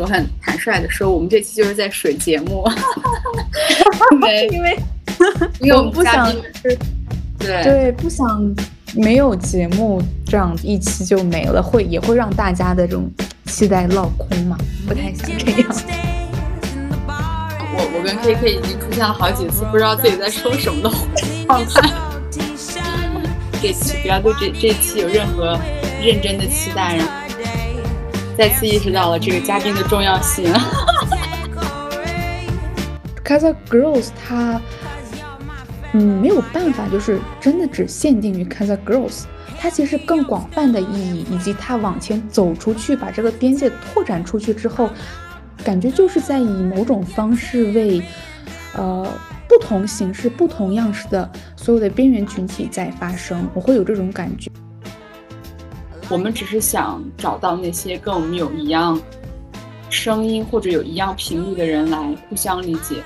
我很坦率的说，我们这期就是在水节目，因为因为因为我们不想是，对对，不想没有节目这样一期就没了，会也会让大家的这种期待落空嘛，不太想这样。我我跟 K K 已经出现了好几次不知道自己在说什么的状态，这期不要对这这期有任何认真的期待，然后。再次意识到了这个嘉宾的重要性。Casa Girls，它嗯没有办法，就是真的只限定于 Casa Girls，它其实更广泛的意义，以及它往前走出去，把这个边界拓展出去之后，感觉就是在以某种方式为呃不同形式、不同样式的所有的边缘群体在发声，我会有这种感觉。我们只是想找到那些跟我们有一样声音或者有一样频率的人来互相理解。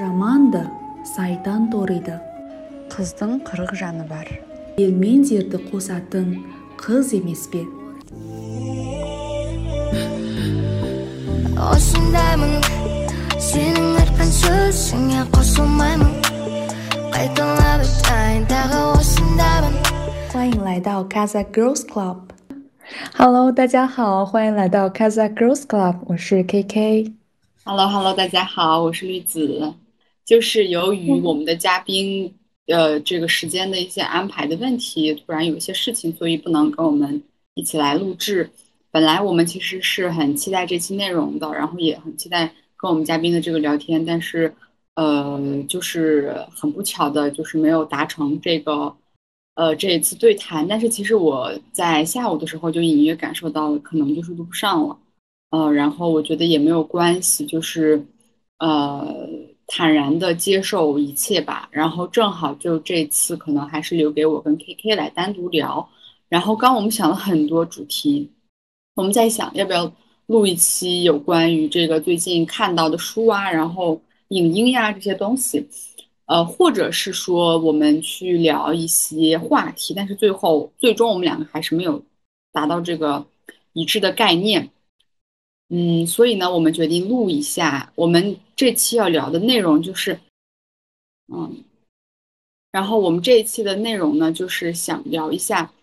Заманда сайдан торыйды. Қыздың қырық жаны бар. Ел мен жерді қосатын қыз емес пе осындаймын сенің айтқан сөзіңе қосылмаймын қайталап айтайын тағы осындаймын 欢迎来到 Casa Girls Club。Hello，大家好，欢迎来到 Casa Girls Club，我是 KK。Hello，Hello，大家好，我是绿子。就是由于我们的嘉宾。 呃，这个时间的一些安排的问题，突然有一些事情，所以不能跟我们一起来录制。本来我们其实是很期待这期内容的，然后也很期待跟我们嘉宾的这个聊天，但是，呃，就是很不巧的，就是没有达成这个，呃，这一次对谈。但是其实我在下午的时候就隐约感受到了，可能就是录不上了。呃，然后我觉得也没有关系，就是，呃。坦然的接受一切吧，然后正好就这次可能还是留给我跟 KK 来单独聊。然后刚我们想了很多主题，我们在想要不要录一期有关于这个最近看到的书啊，然后影音呀这些东西，呃，或者是说我们去聊一些话题，但是最后最终我们两个还是没有达到这个一致的概念。嗯，所以呢，我们决定录一下。我们这期要聊的内容就是，嗯，然后我们这一期的内容呢，就是想聊一下，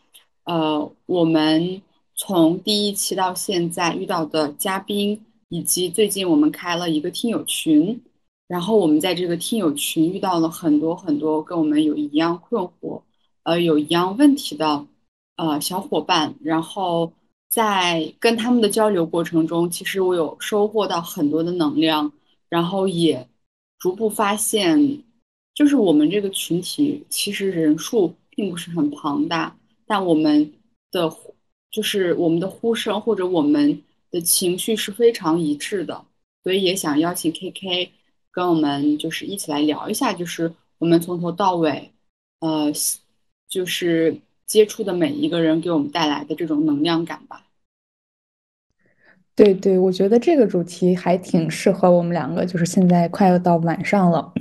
呃，我们从第一期到现在遇到的嘉宾，以及最近我们开了一个听友群，然后我们在这个听友群遇到了很多很多跟我们有一样困惑，呃，有一样问题的，呃，小伙伴，然后。在跟他们的交流过程中，其实我有收获到很多的能量，然后也逐步发现，就是我们这个群体其实人数并不是很庞大，但我们的就是我们的呼声或者我们的情绪是非常一致的，所以也想邀请 KK 跟我们就是一起来聊一下，就是我们从头到尾，呃，就是。接触的每一个人给我们带来的这种能量感吧。对对，我觉得这个主题还挺适合我们两个，就是现在快要到晚上了，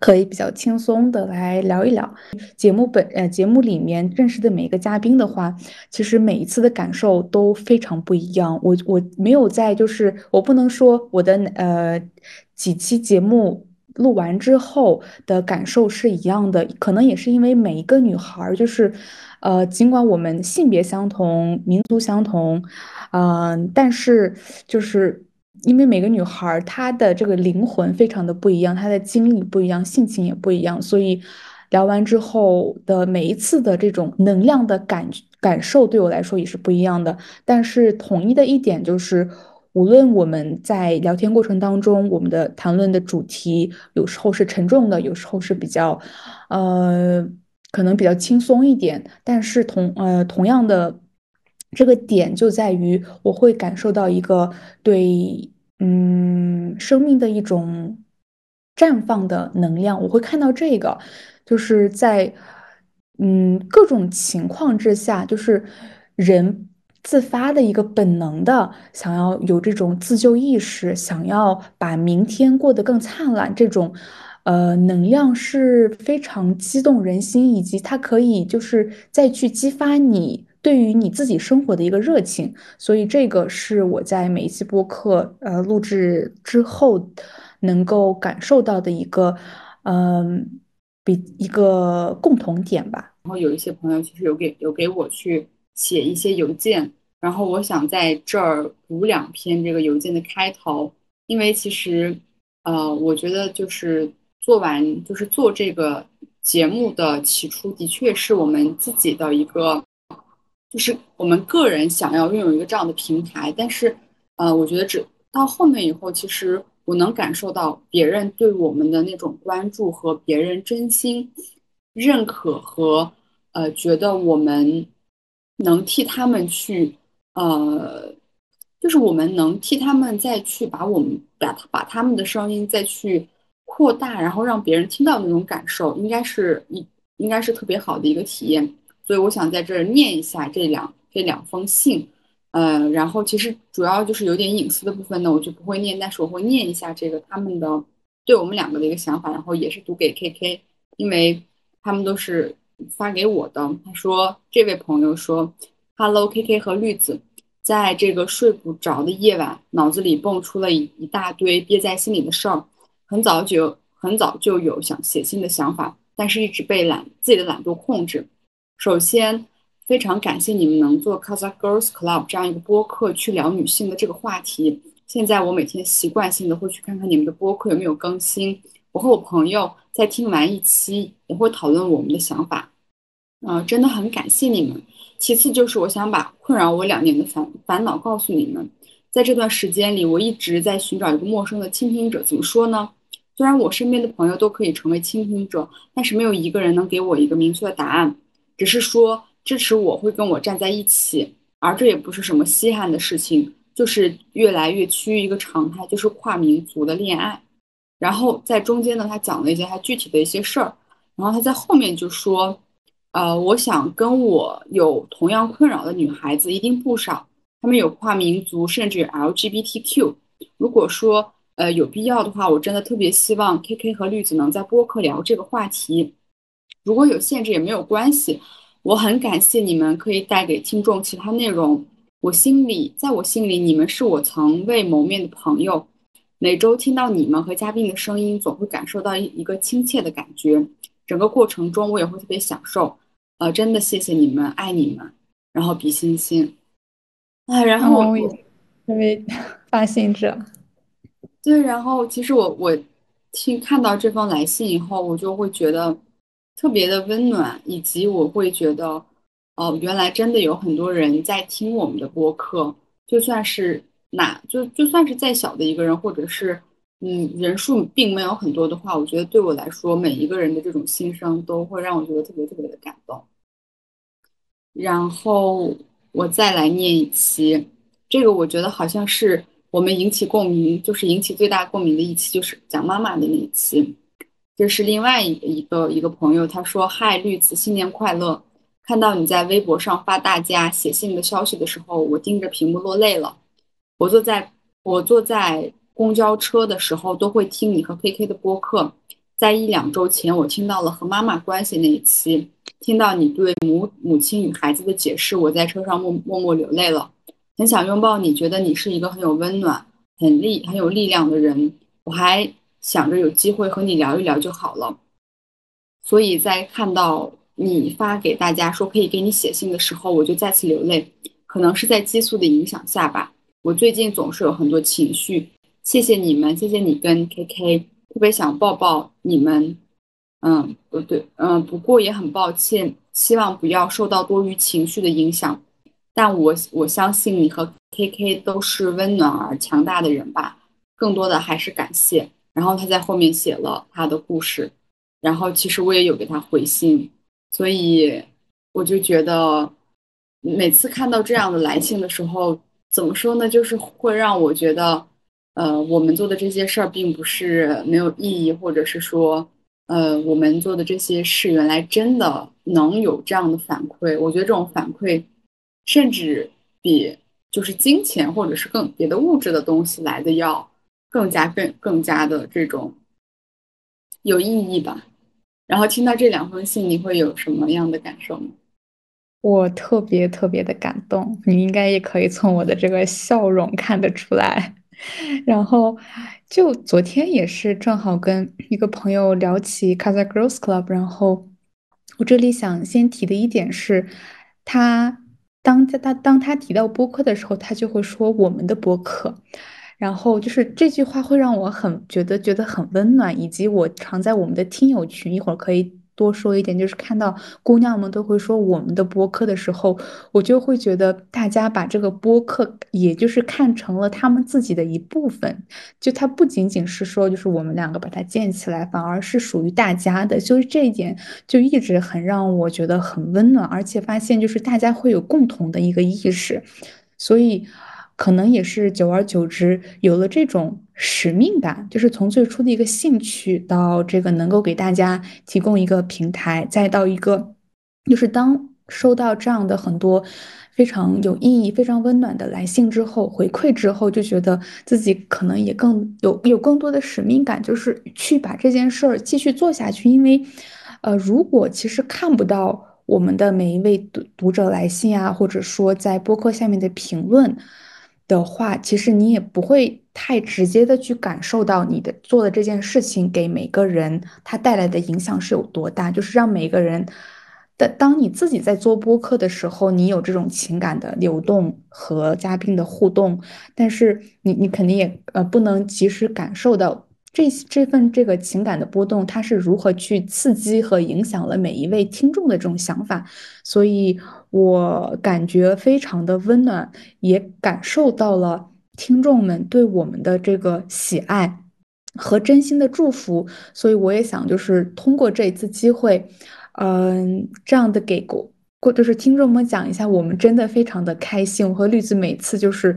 可以比较轻松的来聊一聊。节目本呃节目里面认识的每一个嘉宾的话，其实每一次的感受都非常不一样。我我没有在，就是我不能说我的呃几期节目。录完之后的感受是一样的，可能也是因为每一个女孩儿，就是，呃，尽管我们性别相同、民族相同，嗯，但是就是因为每个女孩她的这个灵魂非常的不一样，她的经历不一样，性情也不一样，所以聊完之后的每一次的这种能量的感感受对我来说也是不一样的。但是统一的一点就是。无论我们在聊天过程当中，我们的谈论的主题有时候是沉重的，有时候是比较，呃，可能比较轻松一点，但是同呃同样的这个点就在于，我会感受到一个对嗯生命的一种绽放的能量，我会看到这个，就是在嗯各种情况之下，就是人。自发的一个本能的想要有这种自救意识，想要把明天过得更灿烂，这种呃能量是非常激动人心，以及它可以就是再去激发你对于你自己生活的一个热情。所以这个是我在每一期播客呃录制之后能够感受到的一个嗯。比一个共同点吧。然后有一些朋友其实有给有给我去写一些邮件，然后我想在这儿读两篇这个邮件的开头，因为其实呃，我觉得就是做完就是做这个节目的起初，的确是我们自己的一个，就是我们个人想要拥有一个这样的平台，但是呃，我觉得只到后面以后，其实。我能感受到别人对我们的那种关注和别人真心认可和呃，觉得我们能替他们去呃，就是我们能替他们再去把我们把把他们的声音再去扩大，然后让别人听到那种感受，应该是一应该是特别好的一个体验。所以我想在这儿念一下这两这两封信。呃，然后其实主要就是有点隐私的部分呢，我就不会念，但是我会念一下这个他们的对我们两个的一个想法，然后也是读给 K K，因为他们都是发给我的。他说，这位朋友说，Hello K K 和绿子，在这个睡不着的夜晚，脑子里蹦出了一一大堆憋在心里的事儿，很早就很早就有想写信的想法，但是一直被懒自己的懒惰控制。首先。非常感谢你们能做 Kazakh Girls Club 这样一个播客去聊女性的这个话题。现在我每天习惯性的会去看看你们的播客有没有更新。我和我朋友在听完一期也会讨论我们的想法。嗯，真的很感谢你们。其次就是我想把困扰我两年的烦烦恼告诉你们。在这段时间里，我一直在寻找一个陌生的倾听者。怎么说呢？虽然我身边的朋友都可以成为倾听者，但是没有一个人能给我一个明确的答案。只是说。支持我会跟我站在一起，而这也不是什么稀罕的事情，就是越来越趋于一个常态，就是跨民族的恋爱。然后在中间呢，他讲了一些他具体的一些事儿，然后他在后面就说，呃，我想跟我有同样困扰的女孩子一定不少，她们有跨民族，甚至 LGBTQ。如果说呃有必要的话，我真的特别希望 KK 和绿子能在播客聊这个话题。如果有限制也没有关系。我很感谢你们可以带给听众其他内容。我心里，在我心里，你们是我从未谋面的朋友。每周听到你们和嘉宾的声音，总会感受到一一个亲切的感觉。整个过程中，我也会特别享受。呃，真的谢谢你们，爱你们。然后比心心啊，然后我因为 发信者，对，然后其实我我听看到这封来信以后，我就会觉得。特别的温暖，以及我会觉得，哦，原来真的有很多人在听我们的播客，就算是哪就就算是再小的一个人，或者是嗯人数并没有很多的话，我觉得对我来说，每一个人的这种心声都会让我觉得特别特别的感动。然后我再来念一期，这个我觉得好像是我们引起共鸣，就是引起最大共鸣的一期，就是讲妈妈的那一期。这是另外一一个一个朋友，他说：“嗨，绿子，新年快乐！看到你在微博上发大家写信的消息的时候，我盯着屏幕落泪了。我坐在我坐在公交车的时候，都会听你和 KK 的播客。在一两周前，我听到了和妈妈关系那一期，听到你对母母亲与孩子的解释，我在车上默默默流泪了，很想拥抱你，觉得你是一个很有温暖、很力很有力量的人。我还。”想着有机会和你聊一聊就好了，所以在看到你发给大家说可以给你写信的时候，我就再次流泪。可能是在激素的影响下吧，我最近总是有很多情绪。谢谢你们，谢谢你跟 KK，特别想抱抱你们。嗯，不对，嗯，不过也很抱歉，希望不要受到多余情绪的影响。但我我相信你和 KK 都是温暖而强大的人吧。更多的还是感谢。然后他在后面写了他的故事，然后其实我也有给他回信，所以我就觉得每次看到这样的来信的时候，怎么说呢？就是会让我觉得，呃，我们做的这些事儿并不是没有意义，或者是说，呃，我们做的这些事原来真的能有这样的反馈。我觉得这种反馈，甚至比就是金钱或者是更别的物质的东西来的要更加更更加的这种有意义吧。然后听到这两封信，你会有什么样的感受呢？我特别特别的感动，你应该也可以从我的这个笑容看得出来。然后，就昨天也是正好跟一个朋友聊起 Casa Girls Club，然后我这里想先提的一点是，他当他当他提到播客的时候，他就会说我们的播客。然后就是这句话会让我很觉得觉得很温暖，以及我常在我们的听友群，一会儿可以多说一点，就是看到姑娘们都会说我们的播客的时候，我就会觉得大家把这个播客也就是看成了他们自己的一部分，就它不仅仅是说就是我们两个把它建起来，反而是属于大家的，就是这一点就一直很让我觉得很温暖，而且发现就是大家会有共同的一个意识，所以。可能也是久而久之有了这种使命感，就是从最初的一个兴趣到这个能够给大家提供一个平台，再到一个就是当收到这样的很多非常有意义、非常温暖的来信之后，回馈之后，就觉得自己可能也更有有更多的使命感，就是去把这件事儿继续做下去。因为，呃，如果其实看不到我们的每一位读读者来信啊，或者说在播客下面的评论。的话，其实你也不会太直接的去感受到你的做的这件事情给每个人他带来的影响是有多大。就是让每个人的，当你自己在做播客的时候，你有这种情感的流动和嘉宾的互动，但是你你肯定也呃不能及时感受到。这这份这个情感的波动，它是如何去刺激和影响了每一位听众的这种想法？所以我感觉非常的温暖，也感受到了听众们对我们的这个喜爱和真心的祝福。所以我也想，就是通过这一次机会，嗯，这样的给过过，就是听众们讲一下，我们真的非常的开心。我和绿子每次就是。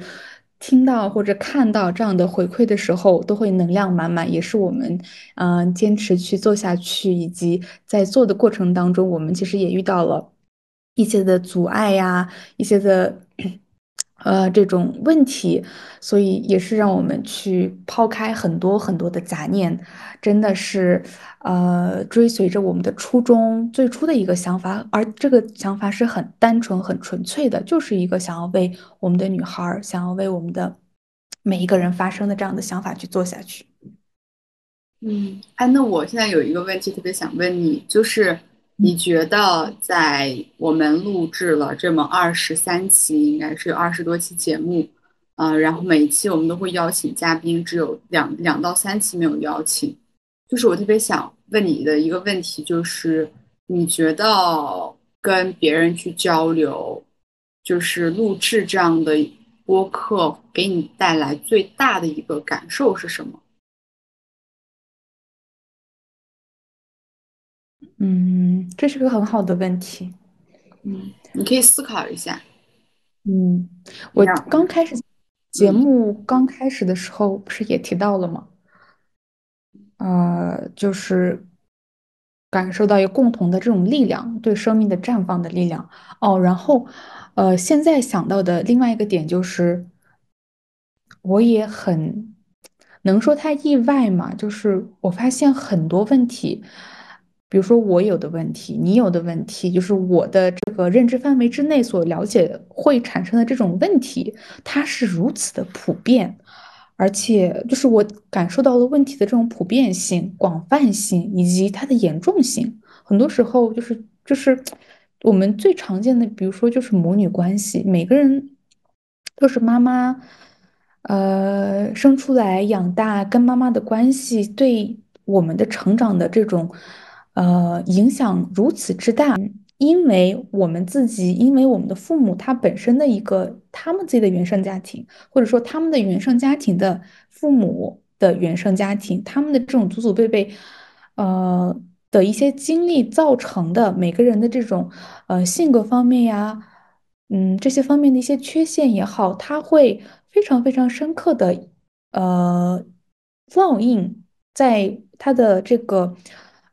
听到或者看到这样的回馈的时候，都会能量满满，也是我们嗯坚持去做下去，以及在做的过程当中，我们其实也遇到了一些的阻碍呀，一些的。呃，这种问题，所以也是让我们去抛开很多很多的杂念，真的是，呃，追随着我们的初衷，最初的一个想法，而这个想法是很单纯、很纯粹的，就是一个想要为我们的女孩，想要为我们的每一个人发声的这样的想法去做下去。嗯，哎，那我现在有一个问题特别想问你，就是。你觉得在我们录制了这么二十三期，应该是有二十多期节目，呃，然后每一期我们都会邀请嘉宾，只有两两到三期没有邀请。就是我特别想问你的一个问题，就是你觉得跟别人去交流，就是录制这样的播客，给你带来最大的一个感受是什么？嗯，这是个很好的问题。嗯，你可以思考一下。嗯，我刚开始节目刚开始的时候，不是也提到了吗？呃，就是感受到有共同的这种力量，对生命的绽放的力量。哦，然后，呃，现在想到的另外一个点就是，我也很能说太意外嘛，就是我发现很多问题。比如说我有的问题，你有的问题，就是我的这个认知范围之内所了解会产生的这种问题，它是如此的普遍，而且就是我感受到了问题的这种普遍性、广泛性以及它的严重性。很多时候就是就是我们最常见的，比如说就是母女关系，每个人都是妈妈，呃，生出来养大，跟妈妈的关系对我们的成长的这种。呃，影响如此之大，因为我们自己，因为我们的父母他本身的一个他们自己的原生家庭，或者说他们的原生家庭的父母的原生家庭，他们的这种祖祖辈辈，呃的一些经历造成的每个人的这种呃性格方面呀，嗯这些方面的一些缺陷也好，他会非常非常深刻的呃烙印在他的这个。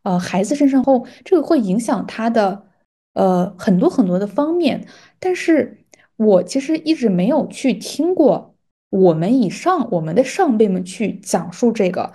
呃，孩子身上后，这个会影响他的呃很多很多的方面。但是我其实一直没有去听过我们以上我们的上辈们去讲述这个，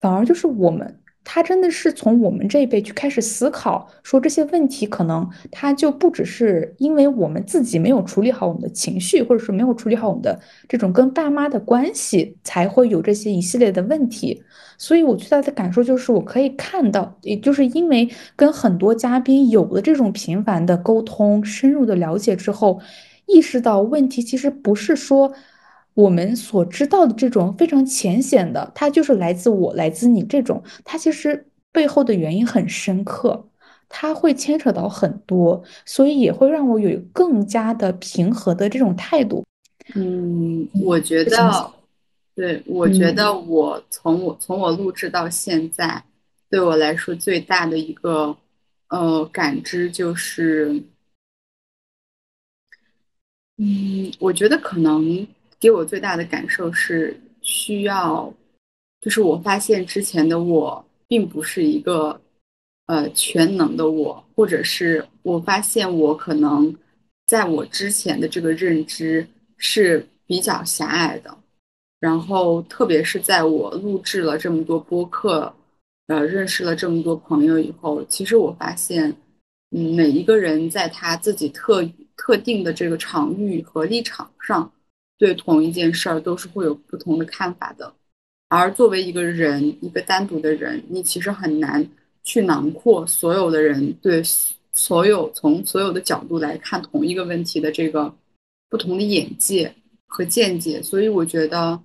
反而就是我们。他真的是从我们这一辈去开始思考，说这些问题可能他就不只是因为我们自己没有处理好我们的情绪，或者是没有处理好我们的这种跟爸妈的关系，才会有这些一系列的问题。所以我最大的感受就是，我可以看到，也就是因为跟很多嘉宾有了这种频繁的沟通、深入的了解之后，意识到问题其实不是说。我们所知道的这种非常浅显的，它就是来自我，来自你这种，它其实背后的原因很深刻，它会牵扯到很多，所以也会让我有更加的平和的这种态度。嗯，我觉得，对，我觉得我从我从我录制到现在，对我来说最大的一个呃感知就是，嗯，我觉得可能。给我最大的感受是需要，就是我发现之前的我并不是一个呃全能的我，或者是我发现我可能在我之前的这个认知是比较狭隘的，然后特别是在我录制了这么多播客，呃，认识了这么多朋友以后，其实我发现，嗯，每一个人在他自己特特定的这个场域和立场上。对同一件事儿都是会有不同的看法的，而作为一个人，一个单独的人，你其实很难去囊括所有的人对所有从所有的角度来看同一个问题的这个不同的眼界和见解。所以我觉得，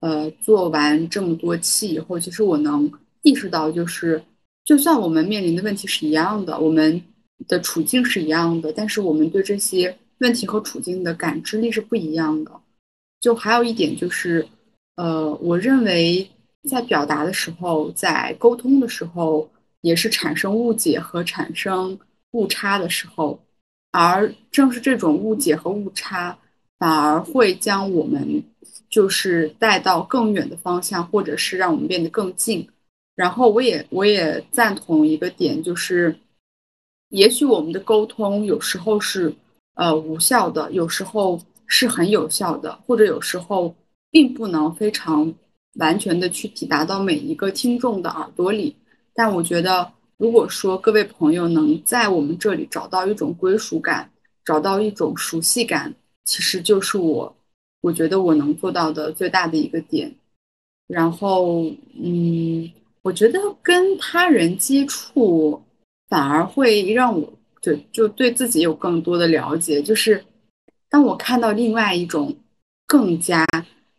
呃，做完这么多期以后，其实我能意识到，就是就算我们面临的问题是一样的，我们的处境是一样的，但是我们对这些问题和处境的感知力是不一样的。就还有一点就是，呃，我认为在表达的时候，在沟通的时候，也是产生误解和产生误差的时候，而正是这种误解和误差，反而会将我们就是带到更远的方向，或者是让我们变得更近。然后，我也我也赞同一个点，就是也许我们的沟通有时候是呃无效的，有时候。是很有效的，或者有时候并不能非常完全的去抵达到每一个听众的耳朵里。但我觉得，如果说各位朋友能在我们这里找到一种归属感，找到一种熟悉感，其实就是我，我觉得我能做到的最大的一个点。然后，嗯，我觉得跟他人接触反而会让我就就对自己有更多的了解，就是。当我看到另外一种更加、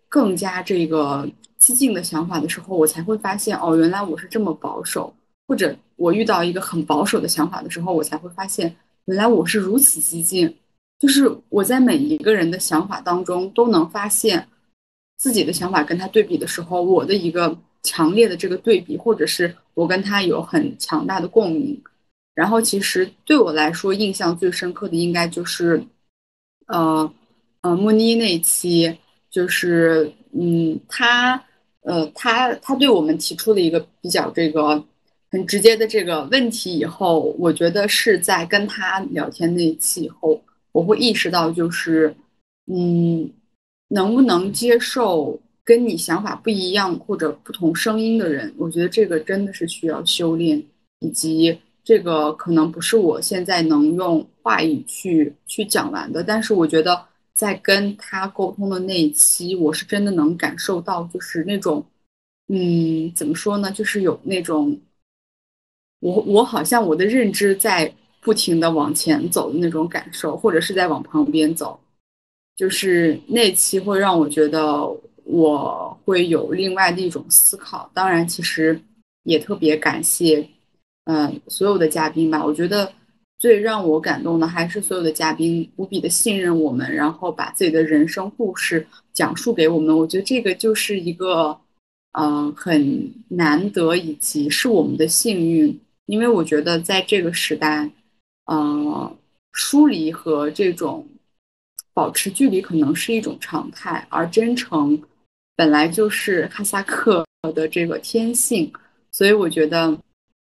更加这个激进的想法的时候，我才会发现，哦，原来我是这么保守；或者我遇到一个很保守的想法的时候，我才会发现，原来我是如此激进。就是我在每一个人的想法当中都能发现自己的想法跟他对比的时候，我的一个强烈的这个对比，或者是我跟他有很强大的共鸣。然后，其实对我来说，印象最深刻的应该就是。呃，呃，莫妮那一期就是，嗯，他，呃，他他对我们提出了一个比较这个很直接的这个问题以后，我觉得是在跟他聊天那一期以后，我会意识到，就是，嗯，能不能接受跟你想法不一样或者不同声音的人，我觉得这个真的是需要修炼以及。这个可能不是我现在能用话语去去讲完的，但是我觉得在跟他沟通的那一期，我是真的能感受到，就是那种，嗯，怎么说呢，就是有那种，我我好像我的认知在不停的往前走的那种感受，或者是在往旁边走，就是那期会让我觉得我会有另外的一种思考。当然，其实也特别感谢。嗯，所有的嘉宾吧，我觉得最让我感动的还是所有的嘉宾无比的信任我们，然后把自己的人生故事讲述给我们。我觉得这个就是一个，嗯，很难得以及是我们的幸运，因为我觉得在这个时代，嗯，疏离和这种保持距离可能是一种常态，而真诚本来就是哈萨克的这个天性，所以我觉得。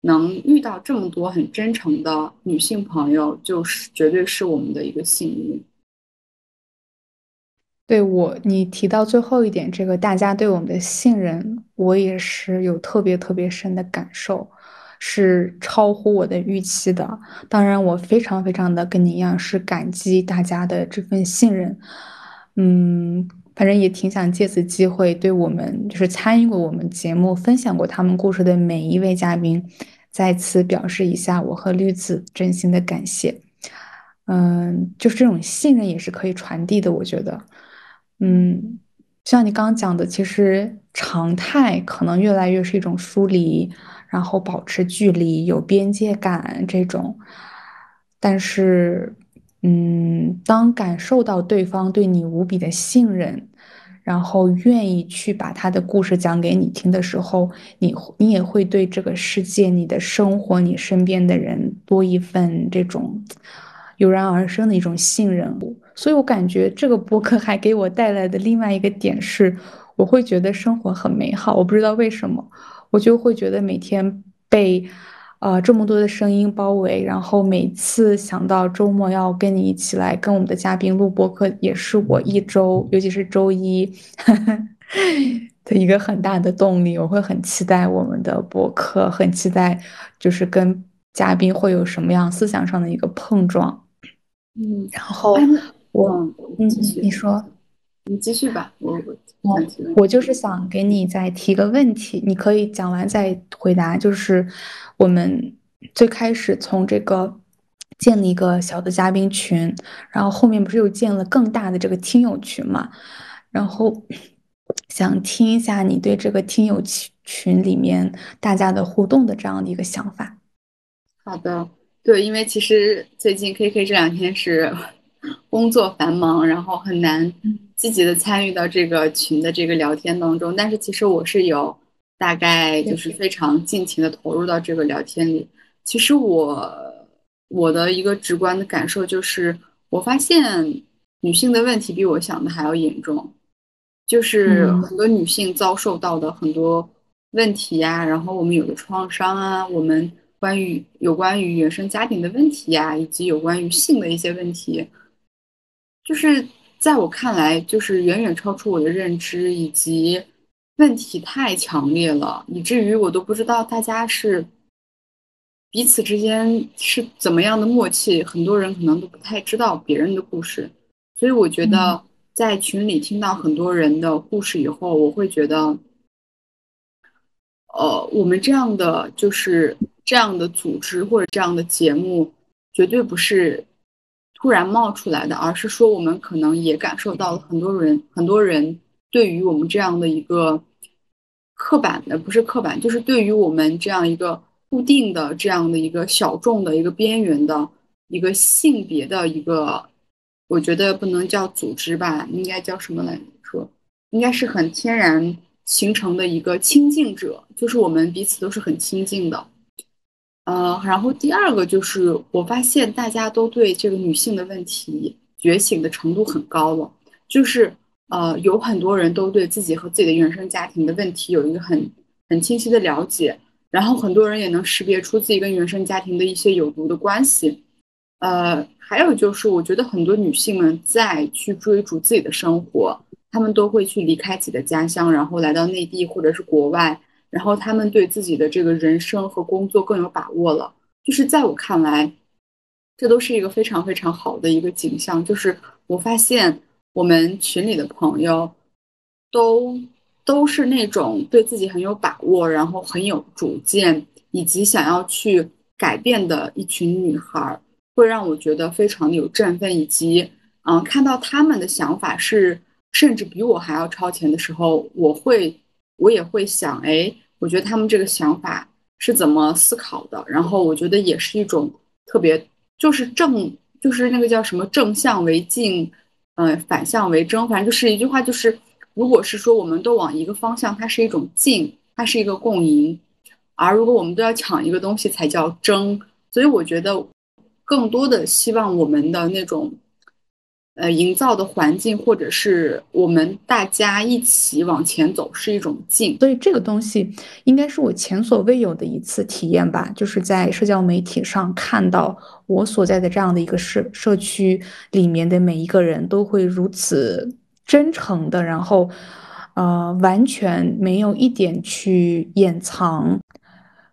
能遇到这么多很真诚的女性朋友，就是绝对是我们的一个幸运。对我，你提到最后一点，这个大家对我们的信任，我也是有特别特别深的感受，是超乎我的预期的。当然，我非常非常的跟你一样，是感激大家的这份信任。嗯，反正也挺想借此机会，对我们就是参与过我们节目、分享过他们故事的每一位嘉宾，再次表示一下我和绿子真心的感谢。嗯，就是这种信任也是可以传递的，我觉得。嗯，像你刚刚讲的，其实常态可能越来越是一种疏离，然后保持距离、有边界感这种。但是，嗯，当感受到对方对你无比的信任，然后愿意去把他的故事讲给你听的时候，你你也会对这个世界、你的生活、你身边的人多一份这种油然而生的一种信任。所以我感觉这个播客还给我带来的另外一个点是，我会觉得生活很美好。我不知道为什么，我就会觉得每天被，呃这么多的声音包围，然后每次想到周末要跟你一起来跟我们的嘉宾录播客，也是我一周，尤其是周一 的一个很大的动力。我会很期待我们的播客，很期待就是跟嘉宾会有什么样思想上的一个碰撞。嗯，然后。我嗯，你说，你继续吧。我我我就是想给你再提个问题，你可以讲完再回答。就是我们最开始从这个建了一个小的嘉宾群，然后后面不是又建了更大的这个听友群嘛？然后想听一下你对这个听友群群里面大家的互动的这样的一个想法。好的，对，因为其实最近 K K 这两天是。工作繁忙，然后很难积极的参与到这个群的这个聊天当中。但是其实我是有大概就是非常尽情的投入到这个聊天里。其实我我的一个直观的感受就是，我发现女性的问题比我想的还要严重，就是很多女性遭受到的很多问题呀，然后我们有的创伤啊，我们关于有关于原生家庭的问题呀，以及有关于性的一些问题。就是在我看来，就是远远超出我的认知，以及问题太强烈了，以至于我都不知道大家是彼此之间是怎么样的默契。很多人可能都不太知道别人的故事，所以我觉得在群里听到很多人的故事以后，我会觉得，呃，我们这样的就是这样的组织或者这样的节目，绝对不是。突然冒出来的，而是说我们可能也感受到了很多人，很多人对于我们这样的一个刻板的，不是刻板，就是对于我们这样一个固定的这样的一个小众的一个边缘的一个性别的一个，我觉得不能叫组织吧，应该叫什么来说？应该是很天然形成的一个亲近者，就是我们彼此都是很亲近的。呃，然后第二个就是我发现大家都对这个女性的问题觉醒的程度很高了，就是呃有很多人都对自己和自己的原生家庭的问题有一个很很清晰的了解，然后很多人也能识别出自己跟原生家庭的一些有毒的关系，呃，还有就是我觉得很多女性们在去追逐自己的生活，她们都会去离开自己的家乡，然后来到内地或者是国外。然后他们对自己的这个人生和工作更有把握了，就是在我看来，这都是一个非常非常好的一个景象。就是我发现我们群里的朋友，都都是那种对自己很有把握，然后很有主见，以及想要去改变的一群女孩，会让我觉得非常的有振奋，以及嗯，看到他们的想法是甚至比我还要超前的时候，我会我也会想，哎。我觉得他们这个想法是怎么思考的，然后我觉得也是一种特别，就是正，就是那个叫什么正向为进，嗯，反向为争，反正就是一句话，就是如果是说我们都往一个方向，它是一种进，它是一个共赢，而如果我们都要抢一个东西，才叫争。所以我觉得更多的希望我们的那种。呃，营造的环境，或者是我们大家一起往前走，是一种劲。所以这个东西应该是我前所未有的一次体验吧，就是在社交媒体上看到我所在的这样的一个社社区里面的每一个人都会如此真诚的，然后呃完全没有一点去掩藏，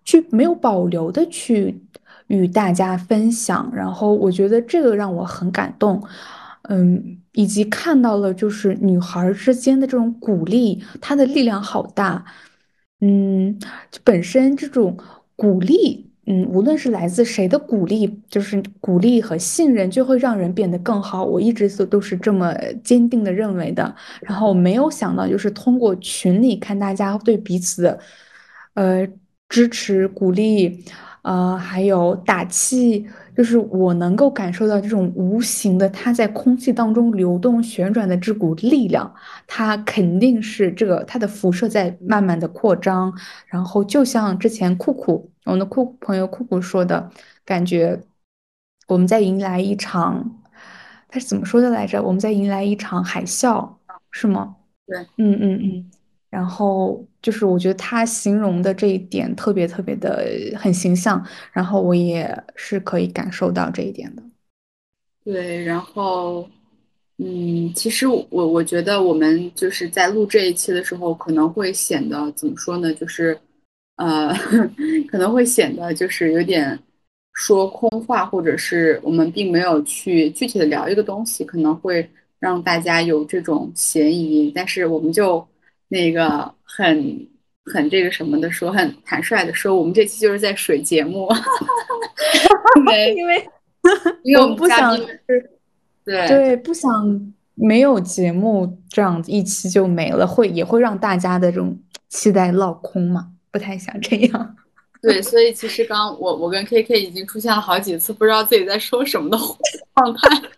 去没有保留的去与大家分享，然后我觉得这个让我很感动，嗯，以及看到了就是女孩之间的这种鼓励，她的力量好大，嗯，就本身这种鼓励。嗯，无论是来自谁的鼓励，就是鼓励和信任，就会让人变得更好。我一直都都是这么坚定的认为的。然后没有想到，就是通过群里看大家对彼此，呃，支持、鼓励，呃，还有打气。就是我能够感受到这种无形的，它在空气当中流动旋转的这股力量，它肯定是这个它的辐射在慢慢的扩张。然后就像之前酷酷，我们的酷朋友酷酷说的，感觉我们在迎来一场，他是怎么说的来着？我们在迎来一场海啸，是吗？对，嗯嗯嗯。然后就是我觉得他形容的这一点特别特别的很形象，然后我也是可以感受到这一点的。对，然后，嗯，其实我我觉得我们就是在录这一期的时候，可能会显得怎么说呢？就是，呃，可能会显得就是有点说空话，或者是我们并没有去具体的聊一个东西，可能会让大家有这种嫌疑。但是我们就。那个很很这个什么的说，很坦率的说，我们这期就是在水节目，因为因为因为我们不想对对不想没有节目这样一期就没了，会也会让大家的这种期待落空嘛，不太想这样。对，所以其实刚我我跟 K K 已经出现了好几次不知道自己在说什么的 状态，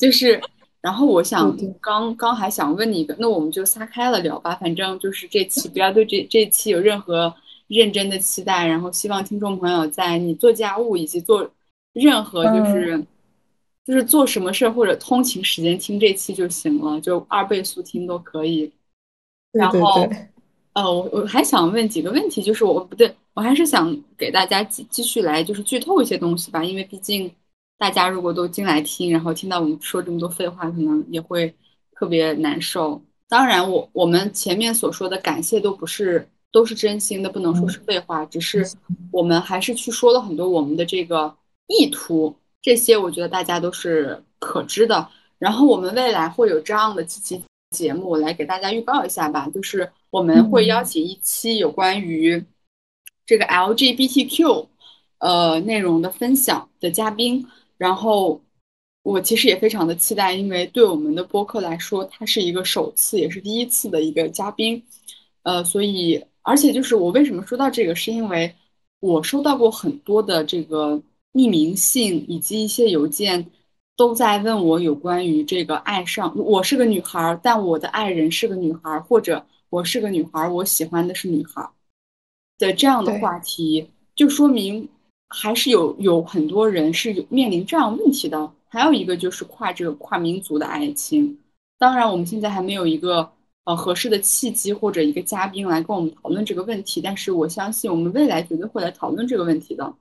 就是。然后我想刚刚还想问你一个，那我们就撒开了聊吧，反正就是这期不要对这这期有任何认真的期待，然后希望听众朋友在你做家务以及做任何就是就是做什么事儿或者通勤时间听这期就行了，就二倍速听都可以。然后呃，我我还想问几个问题，就是我不对我还是想给大家继继续来就是剧透一些东西吧，因为毕竟。大家如果都进来听，然后听到我们说这么多废话，可能也会特别难受。当然，我我们前面所说的感谢都不是都是真心的，不能说是废话，只是我们还是去说了很多我们的这个意图，这些我觉得大家都是可知的。然后我们未来会有这样的几期节目来给大家预告一下吧，就是我们会邀请一期有关于这个 LGBTQ 呃内容的分享的嘉宾。然后我其实也非常的期待，因为对我们的播客来说，他是一个首次也是第一次的一个嘉宾，呃，所以而且就是我为什么说到这个，是因为我收到过很多的这个匿名信以及一些邮件，都在问我有关于这个爱上我是个女孩，但我的爱人是个女孩，或者我是个女孩，我喜欢的是女孩的这样的话题，就说明。还是有有很多人是有面临这样问题的，还有一个就是跨这个跨民族的爱情。当然，我们现在还没有一个呃合适的契机或者一个嘉宾来跟我们讨论这个问题，但是我相信我们未来绝对会来讨论这个问题的。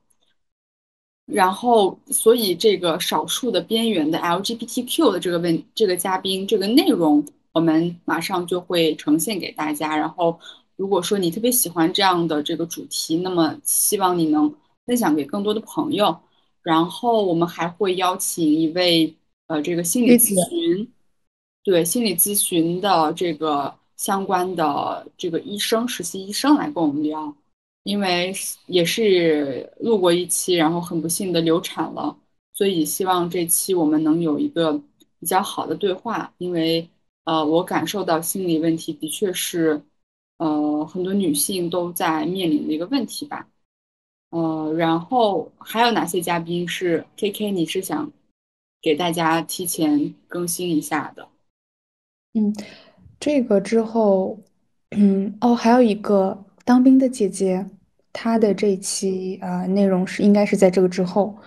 然后，所以这个少数的边缘的 LGBTQ 的这个问这个嘉宾这个内容，我们马上就会呈现给大家。然后，如果说你特别喜欢这样的这个主题，那么希望你能。分享给更多的朋友，然后我们还会邀请一位呃，这个心理咨询，对心理咨询的这个相关的这个医生，实习医生来跟我们聊，因为也是录过一期，然后很不幸的流产了，所以希望这期我们能有一个比较好的对话，因为呃，我感受到心理问题的确是呃很多女性都在面临的一个问题吧。呃，然后还有哪些嘉宾是 K K？你是想给大家提前更新一下的？嗯，这个之后，嗯，哦，还有一个当兵的姐姐，她的这一期啊内容是应该是在这个之后。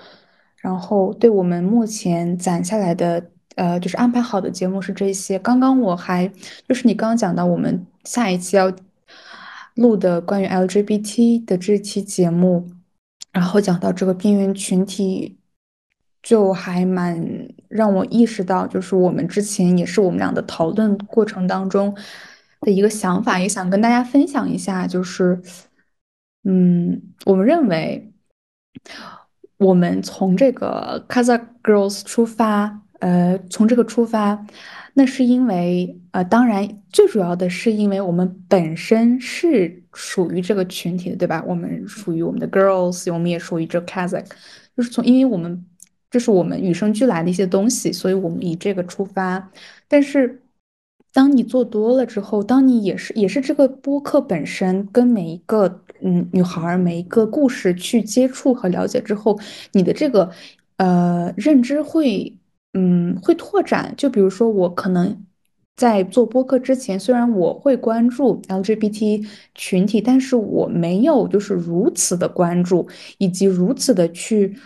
然后，对我们目前攒下来的呃，就是安排好的节目是这些。刚刚我还就是你刚刚讲到我们下一期要录的关于 LGBT 的这期节目。然后讲到这个边缘群体就还蛮让我意识到，就是我们之前也是我们俩的讨论过程当中的一个想法，也想跟大家分享一下，就是，嗯，我们认为，我们从这个 Kazakh Girls 出发，呃，从这个出发，那是因为，呃，当然最主要的是因为我们本身是属于这个群体的，对吧？我们属于我们的 Girls，我们也属于这 Kazakh，就是从，因为我们。这是我们与生俱来的一些东西，所以我们以这个出发。但是，当你做多了之后，当你也是也是这个播客本身跟每一个嗯女孩每一个故事去接触和了解之后，你的这个呃认知会嗯会拓展。就比如说，我可能在做播客之前，虽然我会关注 LGBT 群体，但是我没有就是如此的关注，以及如此的去。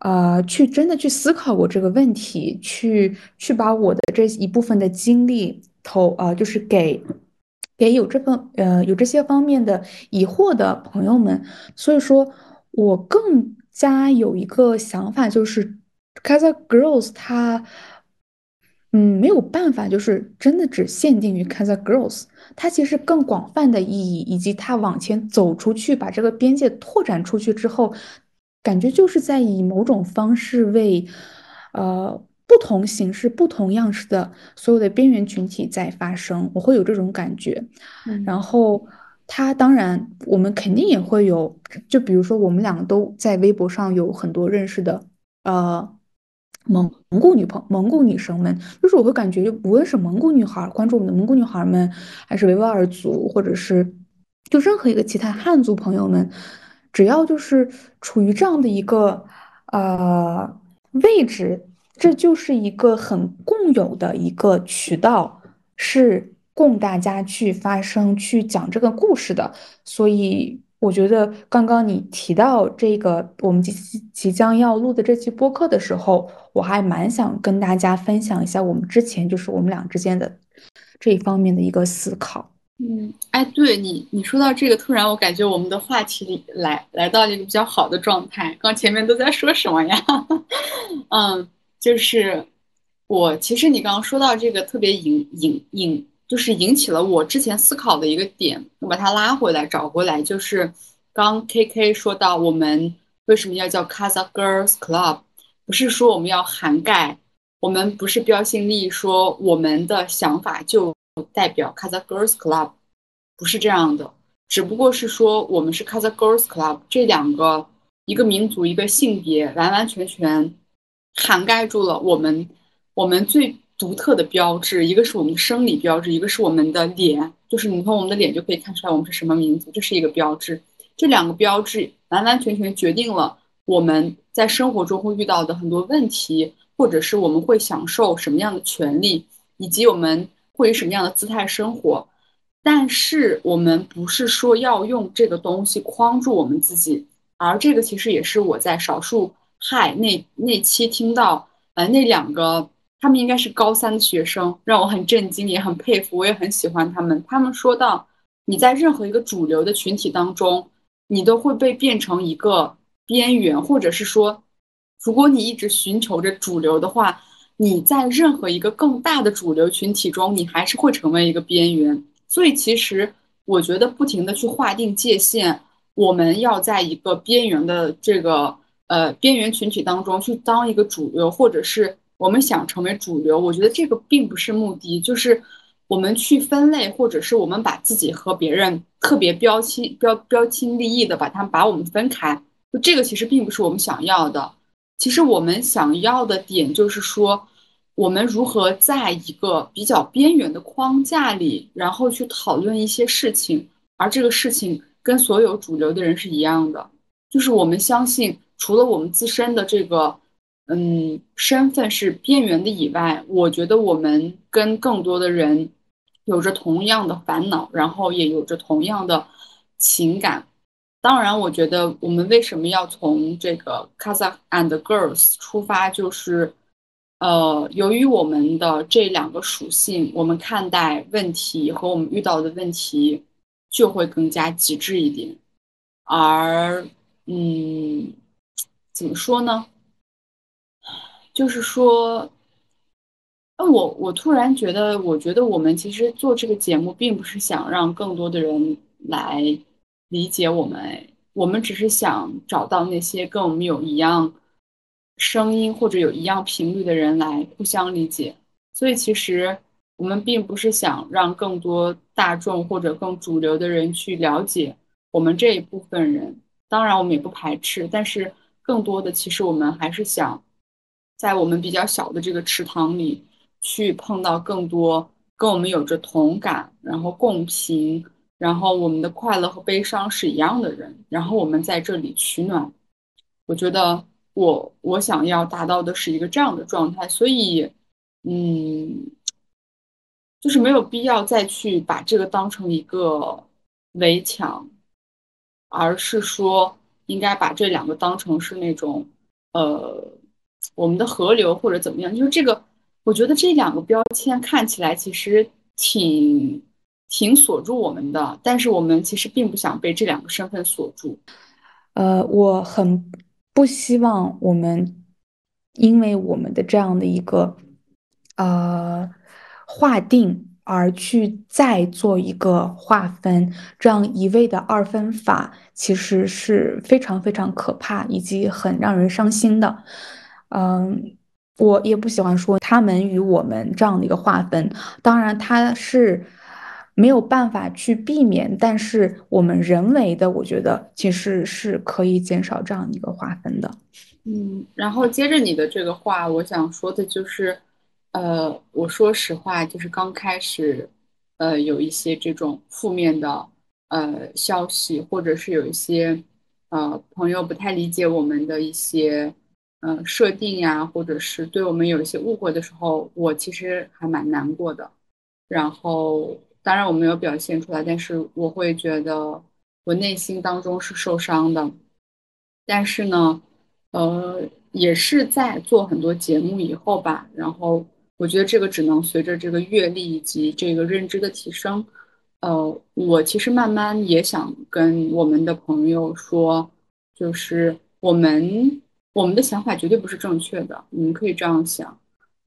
呃，去真的去思考过这个问题，去去把我的这一部分的精力投呃，就是给给有这份呃有这些方面的疑惑的朋友们。所以说，我更加有一个想法，就是 k a z a Girls 它嗯没有办法，就是真的只限定于 Caza Girls，它其实更广泛的意义，以及它往前走出去，把这个边界拓展出去之后。感觉就是在以某种方式为，呃，不同形式、不同样式的所有的边缘群体在发声，我会有这种感觉。然后，他当然，我们肯定也会有，就比如说，我们两个都在微博上有很多认识的，呃，蒙蒙古女朋蒙古女生们，就是我会感觉，就无论是蒙古女孩关注我们的蒙古女孩们，还是维吾尔族，或者是就任何一个其他汉族朋友们。只要就是处于这样的一个呃位置，这就是一个很共有的一个渠道，是供大家去发声、去讲这个故事的。所以我觉得刚刚你提到这个我们即即将要录的这期播客的时候，我还蛮想跟大家分享一下我们之前就是我们俩之间的这一方面的一个思考。嗯，哎，对你，你说到这个，突然我感觉我们的话题里来来到了一个比较好的状态。刚前面都在说什么呀？嗯，就是我其实你刚刚说到这个特别引引引，就是引起了我之前思考的一个点，我把它拉回来找回来，就是刚 K K 说到我们为什么要叫 Kazakh Girls Club，不是说我们要涵盖，我们不是标新立异，说我们的想法就。代表 Kazakh Girls Club 不是这样的，只不过是说我们是 Kazakh Girls Club 这两个一个民族一个性别完完全全涵盖住了我们我们最独特的标志，一个是我们的生理标志，一个是我们的脸，就是你从我们的脸就可以看出来我们是什么民族，这是一个标志。这两个标志完完全全决定了我们在生活中会遇到的很多问题，或者是我们会享受什么样的权利，以及我们。会以什么样的姿态生活？但是我们不是说要用这个东西框住我们自己，而这个其实也是我在少数嗨那那期听到，呃，那两个他们应该是高三的学生，让我很震惊，也很佩服，我也很喜欢他们。他们说到，你在任何一个主流的群体当中，你都会被变成一个边缘，或者是说，如果你一直寻求着主流的话。你在任何一个更大的主流群体中，你还是会成为一个边缘。所以，其实我觉得不停的去划定界限，我们要在一个边缘的这个呃边缘群体当中去当一个主流，或者是我们想成为主流。我觉得这个并不是目的，就是我们去分类，或者是我们把自己和别人特别标签标标新立异的把他们把我们分开，就这个其实并不是我们想要的。其实我们想要的点就是说，我们如何在一个比较边缘的框架里，然后去讨论一些事情，而这个事情跟所有主流的人是一样的，就是我们相信，除了我们自身的这个，嗯，身份是边缘的以外，我觉得我们跟更多的人有着同样的烦恼，然后也有着同样的情感。当然，我觉得我们为什么要从这个 Kazakh and Girls 出发，就是，呃，由于我们的这两个属性，我们看待问题和我们遇到的问题就会更加极致一点。而，嗯，怎么说呢？就是说，那我我突然觉得，我觉得我们其实做这个节目，并不是想让更多的人来理解我们，我们只是想找到那些跟我们有一样声音或者有一样频率的人来互相理解。所以，其实我们并不是想让更多大众或者更主流的人去了解我们这一部分人。当然，我们也不排斥，但是更多的，其实我们还是想。在我们比较小的这个池塘里，去碰到更多跟我们有着同感，然后共频，然后我们的快乐和悲伤是一样的人，然后我们在这里取暖。我觉得我我想要达到的是一个这样的状态，所以，嗯，就是没有必要再去把这个当成一个围墙，而是说应该把这两个当成是那种，呃。我们的河流或者怎么样，就是这个，我觉得这两个标签看起来其实挺挺锁住我们的，但是我们其实并不想被这两个身份锁住。呃，我很不希望我们因为我们的这样的一个呃划定而去再做一个划分，这样一味的二分法其实是非常非常可怕以及很让人伤心的。嗯，我也不喜欢说他们与我们这样的一个划分，当然它是没有办法去避免，但是我们人为的，我觉得其实是可以减少这样一个划分的。嗯，然后接着你的这个话，我想说的就是，呃，我说实话，就是刚开始，呃，有一些这种负面的呃消息，或者是有一些呃朋友不太理解我们的一些。嗯，设定呀，或者是对我们有一些误会的时候，我其实还蛮难过的。然后，当然我没有表现出来，但是我会觉得我内心当中是受伤的。但是呢，呃，也是在做很多节目以后吧，然后我觉得这个只能随着这个阅历以及这个认知的提升。呃，我其实慢慢也想跟我们的朋友说，就是我们。我们的想法绝对不是正确的，你们可以这样想。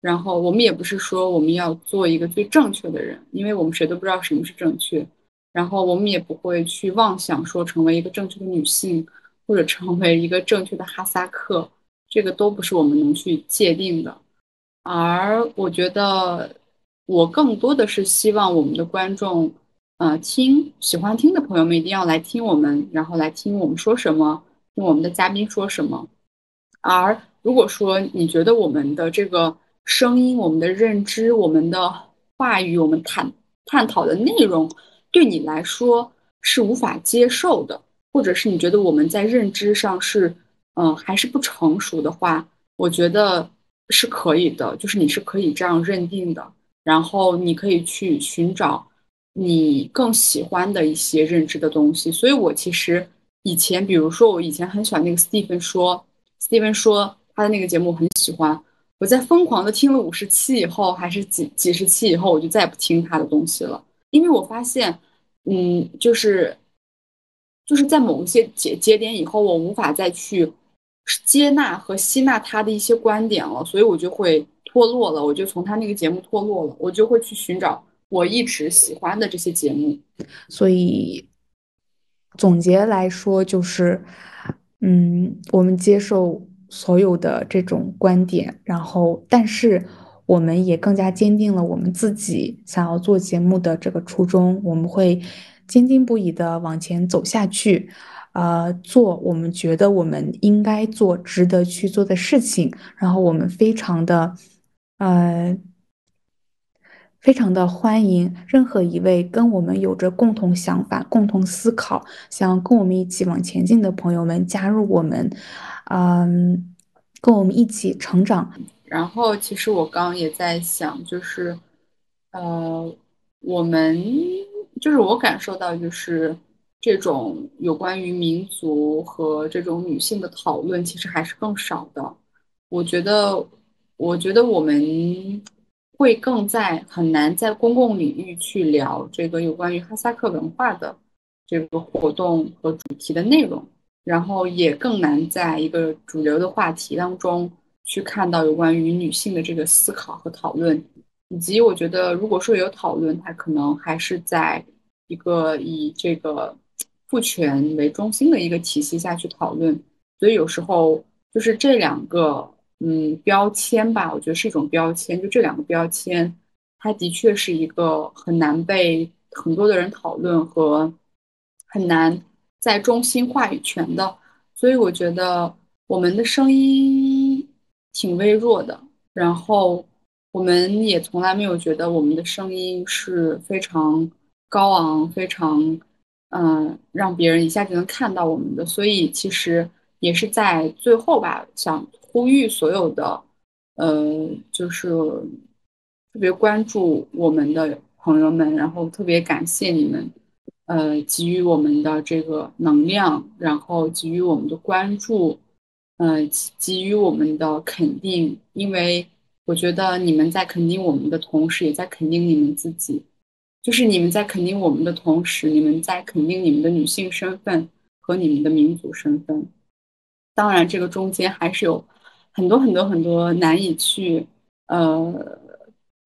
然后我们也不是说我们要做一个最正确的人，因为我们谁都不知道什么是正确。然后我们也不会去妄想说成为一个正确的女性，或者成为一个正确的哈萨克，这个都不是我们能去界定的。而我觉得，我更多的是希望我们的观众，呃，听喜欢听的朋友们一定要来听我们，然后来听我们说什么，听我们的嘉宾说什么。而如果说你觉得我们的这个声音、我们的认知、我们的话语、我们探探讨的内容对你来说是无法接受的，或者是你觉得我们在认知上是嗯还是不成熟的话，我觉得是可以的，就是你是可以这样认定的，然后你可以去寻找你更喜欢的一些认知的东西。所以我其实以前，比如说我以前很喜欢那个 Stephen 说。Steven 说他的那个节目很喜欢，我在疯狂的听了五十期以后，还是几几十期以后，我就再也不听他的东西了，因为我发现，嗯，就是就是在某一些节节点以后，我无法再去接纳和吸纳他的一些观点了，所以我就会脱落了，我就从他那个节目脱落了，我就会去寻找我一直喜欢的这些节目，所以总结来说就是。嗯，我们接受所有的这种观点，然后，但是我们也更加坚定了我们自己想要做节目的这个初衷。我们会坚定不移的往前走下去，呃，做我们觉得我们应该做、值得去做的事情。然后，我们非常的，呃。非常的欢迎任何一位跟我们有着共同想法、共同思考、想跟我们一起往前进的朋友们加入我们，嗯，跟我们一起成长。然后，其实我刚刚也在想，就是，呃，我们就是我感受到，就是这种有关于民族和这种女性的讨论，其实还是更少的。我觉得，我觉得我们。会更在很难在公共领域去聊这个有关于哈萨克文化的这个活动和主题的内容，然后也更难在一个主流的话题当中去看到有关于女性的这个思考和讨论，以及我觉得如果说有讨论，它可能还是在一个以这个父权为中心的一个体系下去讨论，所以有时候就是这两个嗯标签吧，我觉得是一种标签，就这两个标签，它的确是一个很难被很多的人讨论和很难在中心话语权的，所以我觉得我们的声音挺微弱的，然后我们也从来没有觉得我们的声音是非常高昂、非常嗯让别人一下就能看到我们的，所以其实也是在最后吧，想呼吁所有的呃，就是特别关注我们的朋友们，然后特别感谢你们。呃，给予我们的这个能量，然后给予我们的关注，呃，给予我们的肯定，因为我觉得你们在肯定我们的同时，也在肯定你们自己。就是你们在肯定我们的同时，你们在肯定你们的女性身份和你们的民族身份。当然，这个中间还是有很多很多很多难以去呃，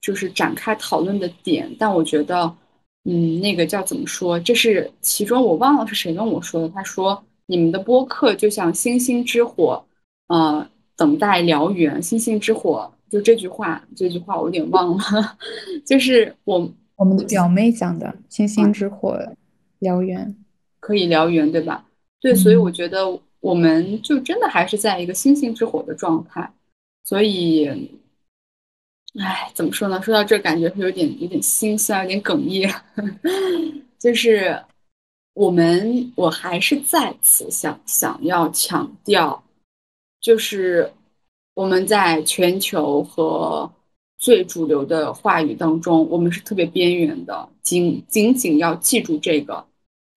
就是展开讨论的点。但我觉得。嗯，那个叫怎么说？这是其中我忘了是谁跟我说的。他说：“你们的播客就像星星之火，呃，等待燎原。星星之火，就这句话，这句话我有点忘了。就是我我们的表妹讲的，星星之火，燎原，可以燎原，对吧？对，所以我觉得我们就真的还是在一个星星之火的状态，所以。”哎，怎么说呢？说到这，感觉会有点有点心酸，有点哽咽。就是我们，我还是再次想想要强调，就是我们在全球和最主流的话语当中，我们是特别边缘的。仅仅仅要记住这个，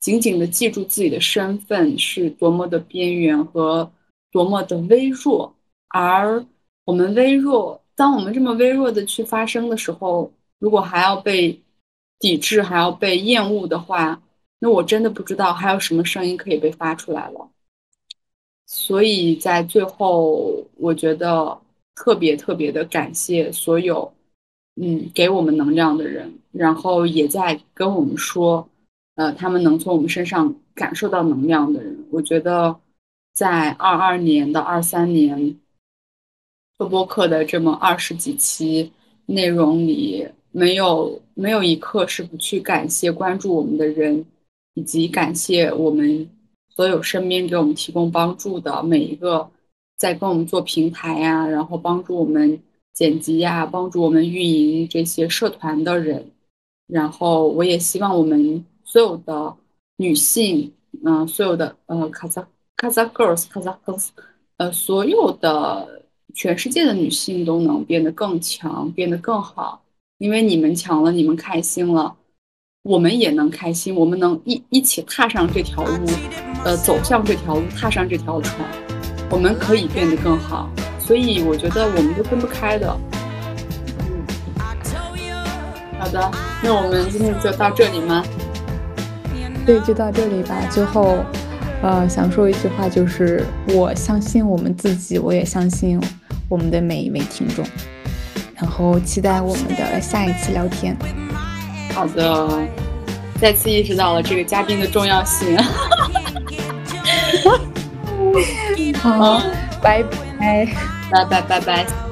紧紧的记住自己的身份是多么的边缘和多么的微弱，而我们微弱。当我们这么微弱的去发声的时候，如果还要被抵制，还要被厌恶的话，那我真的不知道还有什么声音可以被发出来了。所以在最后，我觉得特别特别的感谢所有，嗯，给我们能量的人，然后也在跟我们说，呃，他们能从我们身上感受到能量的人。我觉得在二二年到二三年。做播客的这么二十几期内容里，没有没有一刻是不去感谢关注我们的人，以及感谢我们所有身边给我们提供帮助的每一个在跟我们做平台呀，然后帮助我们剪辑呀，帮助我们运营这些社团的人。然后我也希望我们所有的女性，嗯，所有的呃卡扎卡扎 girls 卡扎 girls，呃，所有的。全世界的女性都能变得更强，变得更好，因为你们强了，你们开心了，我们也能开心，我们能一一起踏上这条路，呃，走向这条路，踏上这条船，我们可以变得更好。所以我觉得我们是分不开的。嗯，好的，那我们今天就到这里吗？对，就到这里吧。最后，呃，想说一句话，就是我相信我们自己，我也相信。我们的每一位听众，然后期待我们的下一次聊天。好的，再次意识到了这个嘉宾的重要性。好，拜拜，拜拜拜拜。